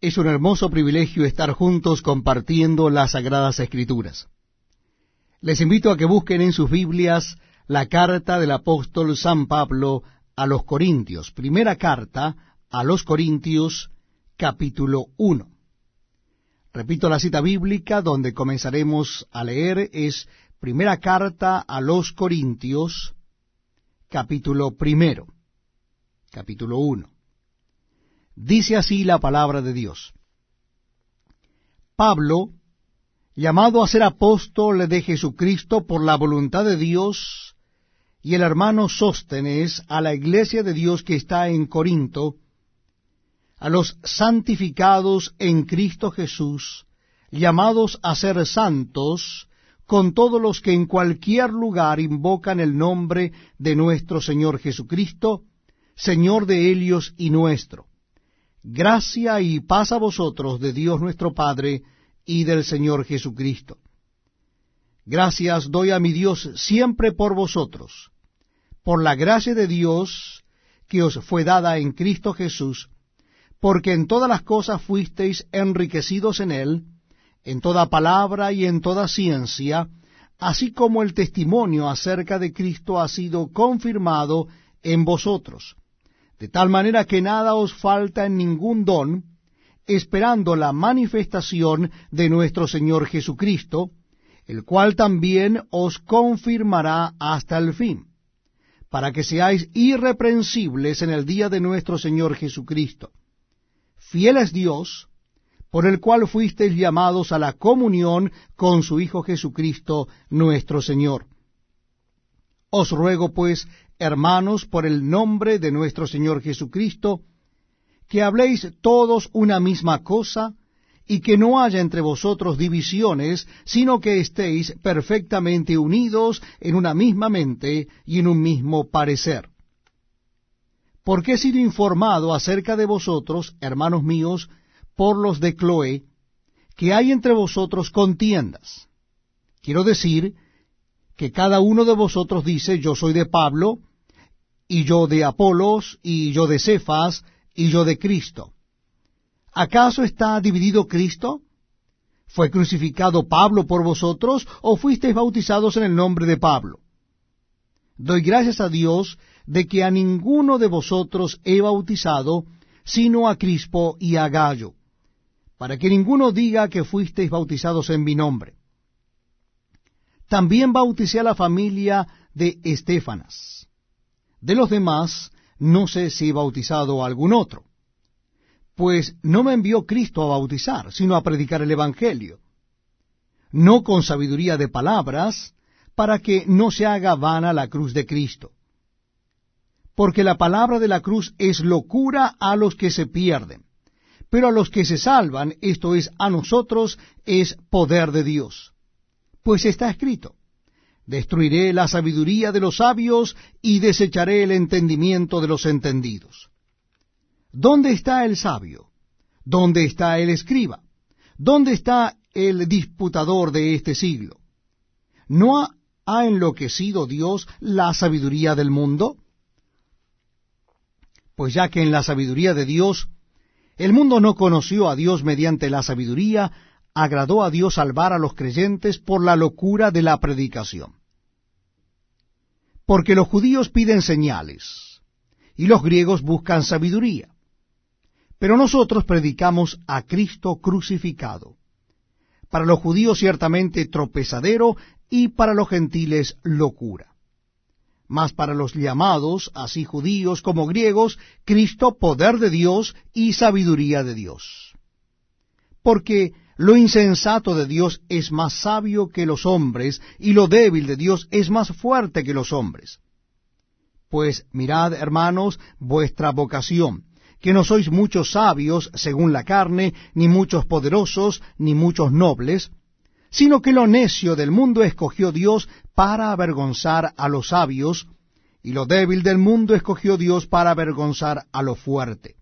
Es un hermoso privilegio estar juntos compartiendo las Sagradas Escrituras. Les invito a que busquen en sus Biblias la carta del apóstol San Pablo a los Corintios, primera carta a los Corintios, capítulo 1. Repito la cita bíblica donde comenzaremos a leer es primera carta a los Corintios, capítulo primero, capítulo 1. Dice así la palabra de Dios. Pablo, llamado a ser apóstol de Jesucristo por la voluntad de Dios, y el hermano Sóstenes a la iglesia de Dios que está en Corinto, a los santificados en Cristo Jesús, llamados a ser santos, con todos los que en cualquier lugar invocan el nombre de nuestro Señor Jesucristo, Señor de ellos y nuestro Gracia y paz a vosotros de Dios nuestro Padre y del Señor Jesucristo. Gracias doy a mi Dios siempre por vosotros, por la gracia de Dios que os fue dada en Cristo Jesús, porque en todas las cosas fuisteis enriquecidos en Él, en toda palabra y en toda ciencia, así como el testimonio acerca de Cristo ha sido confirmado en vosotros de tal manera que nada os falta en ningún don, esperando la manifestación de nuestro Señor Jesucristo, el cual también os confirmará hasta el fin, para que seáis irreprensibles en el día de nuestro Señor Jesucristo. Fiel es Dios, por el cual fuisteis llamados a la comunión con su Hijo Jesucristo nuestro Señor. Os ruego pues, hermanos, por el nombre de nuestro Señor Jesucristo, que habléis todos una misma cosa, y que no haya entre vosotros divisiones, sino que estéis perfectamente unidos en una misma mente y en un mismo parecer. Porque he sido informado acerca de vosotros, hermanos míos, por los de Cloé, que hay entre vosotros contiendas. Quiero decir que cada uno de vosotros dice, yo soy de Pablo, y yo de Apolos, y yo de Cefas, y yo de Cristo. ¿Acaso está dividido Cristo? ¿Fue crucificado Pablo por vosotros, o fuisteis bautizados en el nombre de Pablo? Doy gracias a Dios de que a ninguno de vosotros he bautizado, sino a Crispo y a Gallo, para que ninguno diga que fuisteis bautizados en mi nombre. También bauticé a la familia de Estefanas. De los demás, no sé si he bautizado a algún otro, pues no me envió Cristo a bautizar, sino a predicar el Evangelio, no con sabiduría de palabras, para que no se haga vana la cruz de Cristo. Porque la palabra de la cruz es locura a los que se pierden, pero a los que se salvan, esto es, a nosotros, es poder de Dios pues está escrito, destruiré la sabiduría de los sabios y desecharé el entendimiento de los entendidos. ¿Dónde está el sabio? ¿Dónde está el escriba? ¿Dónde está el disputador de este siglo? ¿No ha, ha enloquecido Dios la sabiduría del mundo? Pues ya que en la sabiduría de Dios el mundo no conoció a Dios mediante la sabiduría, agradó a Dios salvar a los creyentes por la locura de la predicación. Porque los judíos piden señales y los griegos buscan sabiduría. Pero nosotros predicamos a Cristo crucificado. Para los judíos ciertamente tropezadero y para los gentiles locura. Mas para los llamados, así judíos como griegos, Cristo poder de Dios y sabiduría de Dios. Porque lo insensato de Dios es más sabio que los hombres, y lo débil de Dios es más fuerte que los hombres. Pues mirad, hermanos, vuestra vocación, que no sois muchos sabios según la carne, ni muchos poderosos, ni muchos nobles, sino que lo necio del mundo escogió Dios para avergonzar a los sabios, y lo débil del mundo escogió Dios para avergonzar a lo fuerte.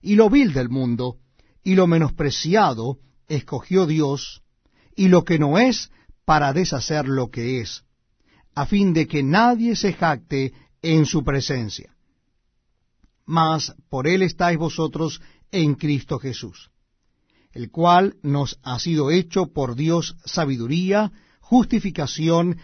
Y lo vil del mundo, y lo menospreciado, escogió Dios, y lo que no es, para deshacer lo que es, a fin de que nadie se jacte en su presencia. Mas por él estáis vosotros en Cristo Jesús, el cual nos ha sido hecho por Dios sabiduría, justificación,